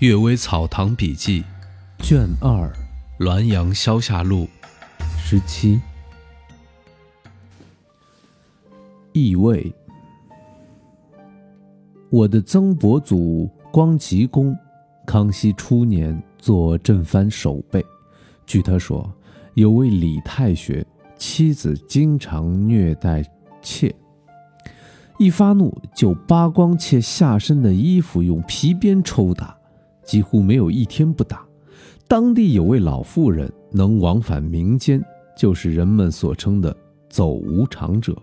《阅微草堂笔记》卷二《滦阳消夏录》十七。意味。我的曾伯祖光吉公，康熙初年做镇藩守备。据他说，有位李太学妻子经常虐待妾，一发怒就扒光妾下身的衣服，用皮鞭抽打。几乎没有一天不打。当地有位老妇人能往返民间，就是人们所称的“走无常者”。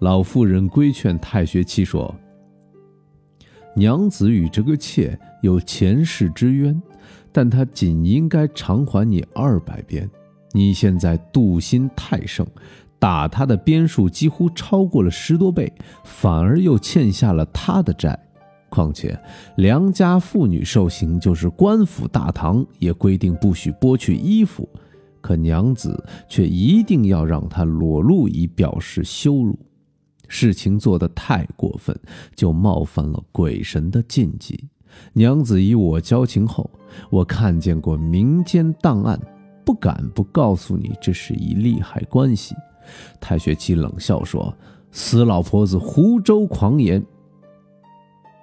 老妇人规劝太学妻说：“娘子与这个妾有前世之冤，但她仅应该偿还你二百鞭。你现在妒心太盛，打她的鞭数几乎超过了十多倍，反而又欠下了她的债。”况且，良家妇女受刑，就是官府大堂也规定不许剥去衣服，可娘子却一定要让她裸露，以表示羞辱。事情做得太过分，就冒犯了鬼神的禁忌。娘子与我交情厚，我看见过民间档案，不敢不告诉你，这是一利害关系。太学妻冷笑说：“死老婆子胡诌狂言。”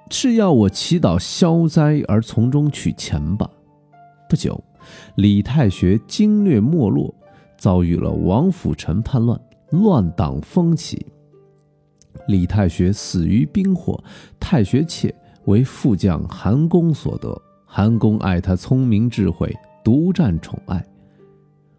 是要我祈祷消灾而从中取钱吧？不久，李太学经略没落，遭遇了王辅臣叛乱，乱党风起。李太学死于兵祸，太学妾为副将韩公所得。韩公爱他聪明智慧，独占宠爱。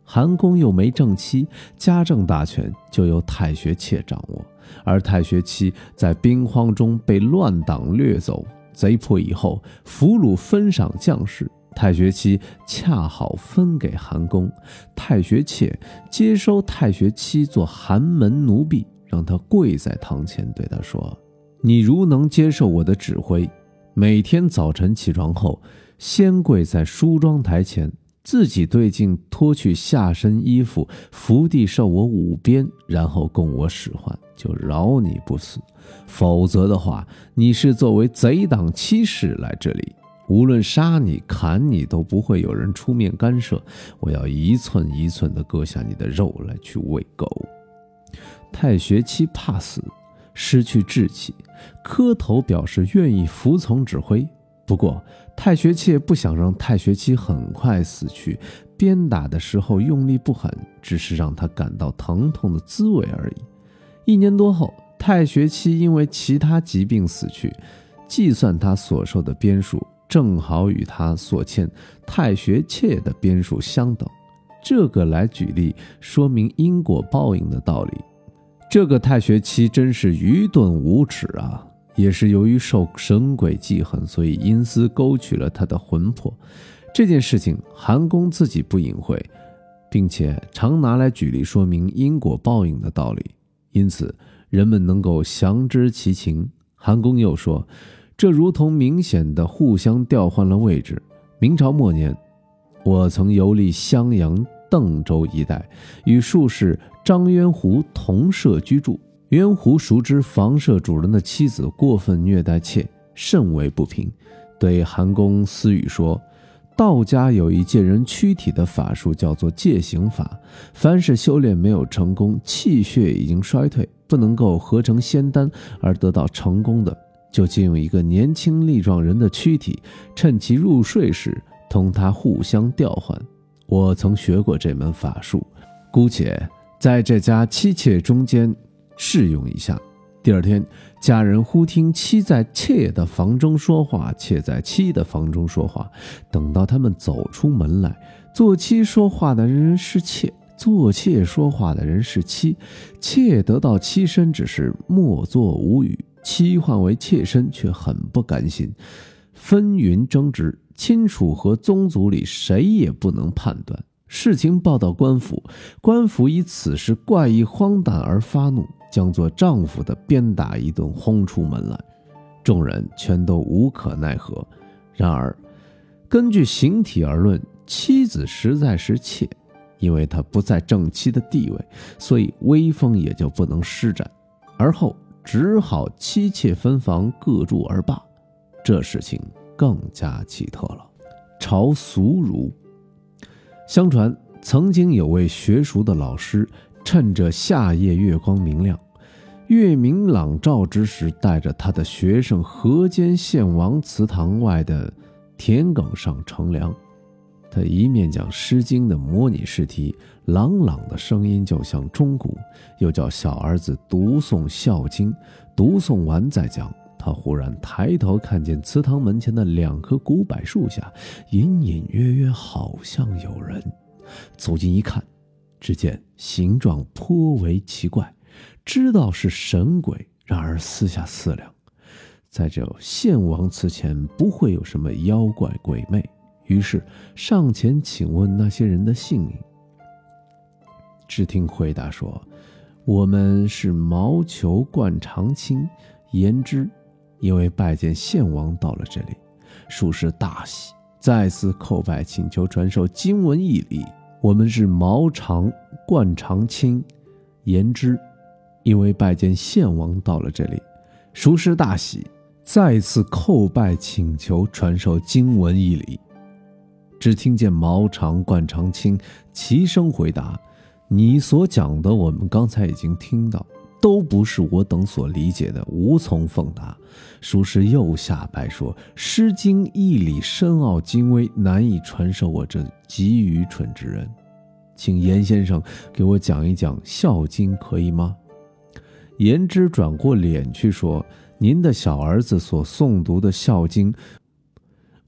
韩公又没正妻，家政大权就由太学妾掌握。而太学妻在兵荒中被乱党掠走，贼破以后，俘虏分赏将士。太学妻恰好分给韩公，太学妾接收太学妻做寒门奴婢，让他跪在堂前对他说：“你如能接受我的指挥，每天早晨起床后，先跪在梳妆台前。”自己对镜脱去下身衣服，伏地受我五鞭，然后供我使唤，就饶你不死；否则的话，你是作为贼党欺士来这里，无论杀你、砍你，都不会有人出面干涉。我要一寸一寸地割下你的肉来去喂狗。太学期怕死，失去志气，磕头表示愿意服从指挥。不过，太学妾不想让太学妻很快死去，鞭打的时候用力不狠，只是让他感到疼痛的滋味而已。一年多后，太学妻因为其他疾病死去，计算他所受的鞭数，正好与他所欠太学妾的鞭数相等。这个来举例说明因果报应的道理。这个太学妻真是愚钝无耻啊！也是由于受神鬼记恨，所以阴司勾取了他的魂魄。这件事情，韩公自己不隐晦，并且常拿来举例说明因果报应的道理，因此人们能够详知其情。韩公又说，这如同明显的互相调换了位置。明朝末年，我曾游历襄阳、邓州一带，与术士张渊湖同舍居住。渊湖熟知房舍主人的妻子过分虐待妾，甚为不平，对韩公私语说：“道家有一借人躯体的法术，叫做借形法。凡是修炼没有成功，气血已经衰退，不能够合成仙丹而得到成功的，就借用一个年轻力壮人的躯体，趁其入睡时同他互相调换。我曾学过这门法术，姑且在这家妻妾中间。”试用一下。第二天，家人忽听妻在妾的房中说话，妾在妻的房中说话。等到他们走出门来，做妻说话的人是妾，做妾说话的人是妻。妾得到妻身，只是默坐无语；妻换为妾身，却很不甘心，纷纭争执。亲属和宗族里谁也不能判断。事情报到官府，官府以此事怪异荒诞而发怒。将做丈夫的鞭打一顿，轰出门来，众人全都无可奈何。然而，根据形体而论，妻子实在是妾，因为她不在正妻的地位，所以威风也就不能施展。而后只好妻妾分房各住而罢。这事情更加奇特了。朝俗儒，相传曾经有位学塾的老师，趁着夏夜月光明亮、月明朗照之时，带着他的学生河间献王祠堂外的田埂上乘凉。他一面讲《诗经》的模拟试题，朗朗的声音就像钟鼓；又叫小儿子读诵《孝经》，读诵完再讲。他忽然抬头看见祠堂门前的两棵古柏树下，隐隐约约好像有人。走近一看，只见形状颇为奇怪，知道是神鬼。然而私下思量，在这献王祠前不会有什么妖怪鬼魅。于是上前请问那些人的姓名。只听回答说：“我们是毛球冠长青、言之，因为拜见献王到了这里，属实大喜，再次叩拜请求传授经文义理。我们是毛长冠长卿、言之，因为拜见献王到了这里，熟师大喜，再次叩拜请求传授经文义理。”只听见毛长、冠长卿齐声回答：“你所讲的，我们刚才已经听到，都不是我等所理解的，无从奉答。”书师又下拜说：“《诗经》义理深奥精微，难以传授我这极愚蠢之人，请严先生给我讲一讲《孝经》，可以吗？”颜之转过脸去说：“您的小儿子所诵读的《孝经》，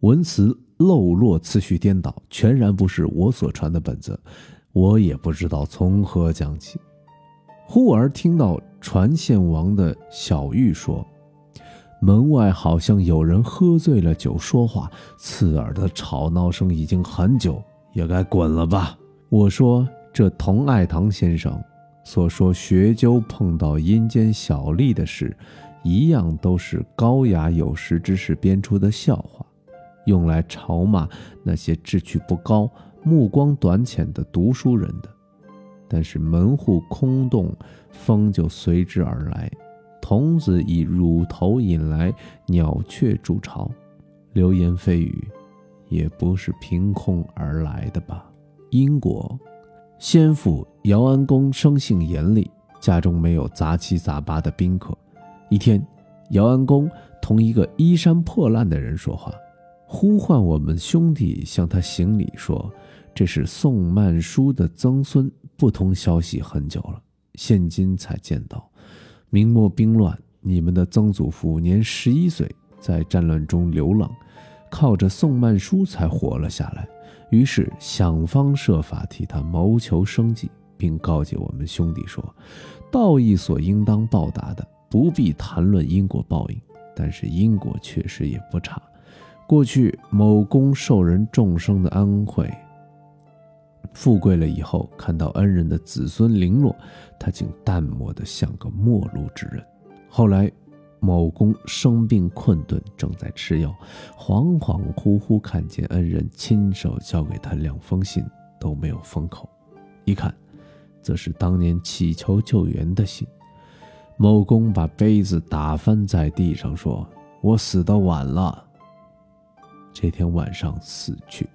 文词。”漏落次序颠倒，全然不是我所传的本子，我也不知道从何讲起。忽而听到传献王的小玉说：“门外好像有人喝醉了酒说话，刺耳的吵闹声已经很久，也该滚了吧。”我说：“这童爱堂先生所说学究碰到阴间小吏的事，一样都是高雅有识之士编出的笑话。”用来嘲骂那些志趣不高、目光短浅的读书人的，但是门户空洞，风就随之而来。童子以乳头引来鸟雀筑巢，流言蜚语，也不是凭空而来的吧？因果，先父姚安公生性严厉，家中没有杂七杂八的宾客。一天，姚安公同一个衣衫破烂的人说话。呼唤我们兄弟向他行礼，说：“这是宋曼殊的曾孙，不通消息很久了，现今才见到。明末兵乱，你们的曾祖父年十一岁，在战乱中流浪，靠着宋曼殊才活了下来。于是想方设法替他谋求生计，并告诫我们兄弟说：道义所应当报答的，不必谈论因果报应，但是因果确实也不差。”过去某公受人众生的恩惠，富贵了以后，看到恩人的子孙零落，他竟淡漠的像个陌路之人。后来，某公生病困顿，正在吃药，恍恍惚惚看见恩人亲手交给他两封信，都没有封口，一看，则是当年乞求救援的信。某公把杯子打翻在地上，说：“我死的晚了。”这天晚上死去。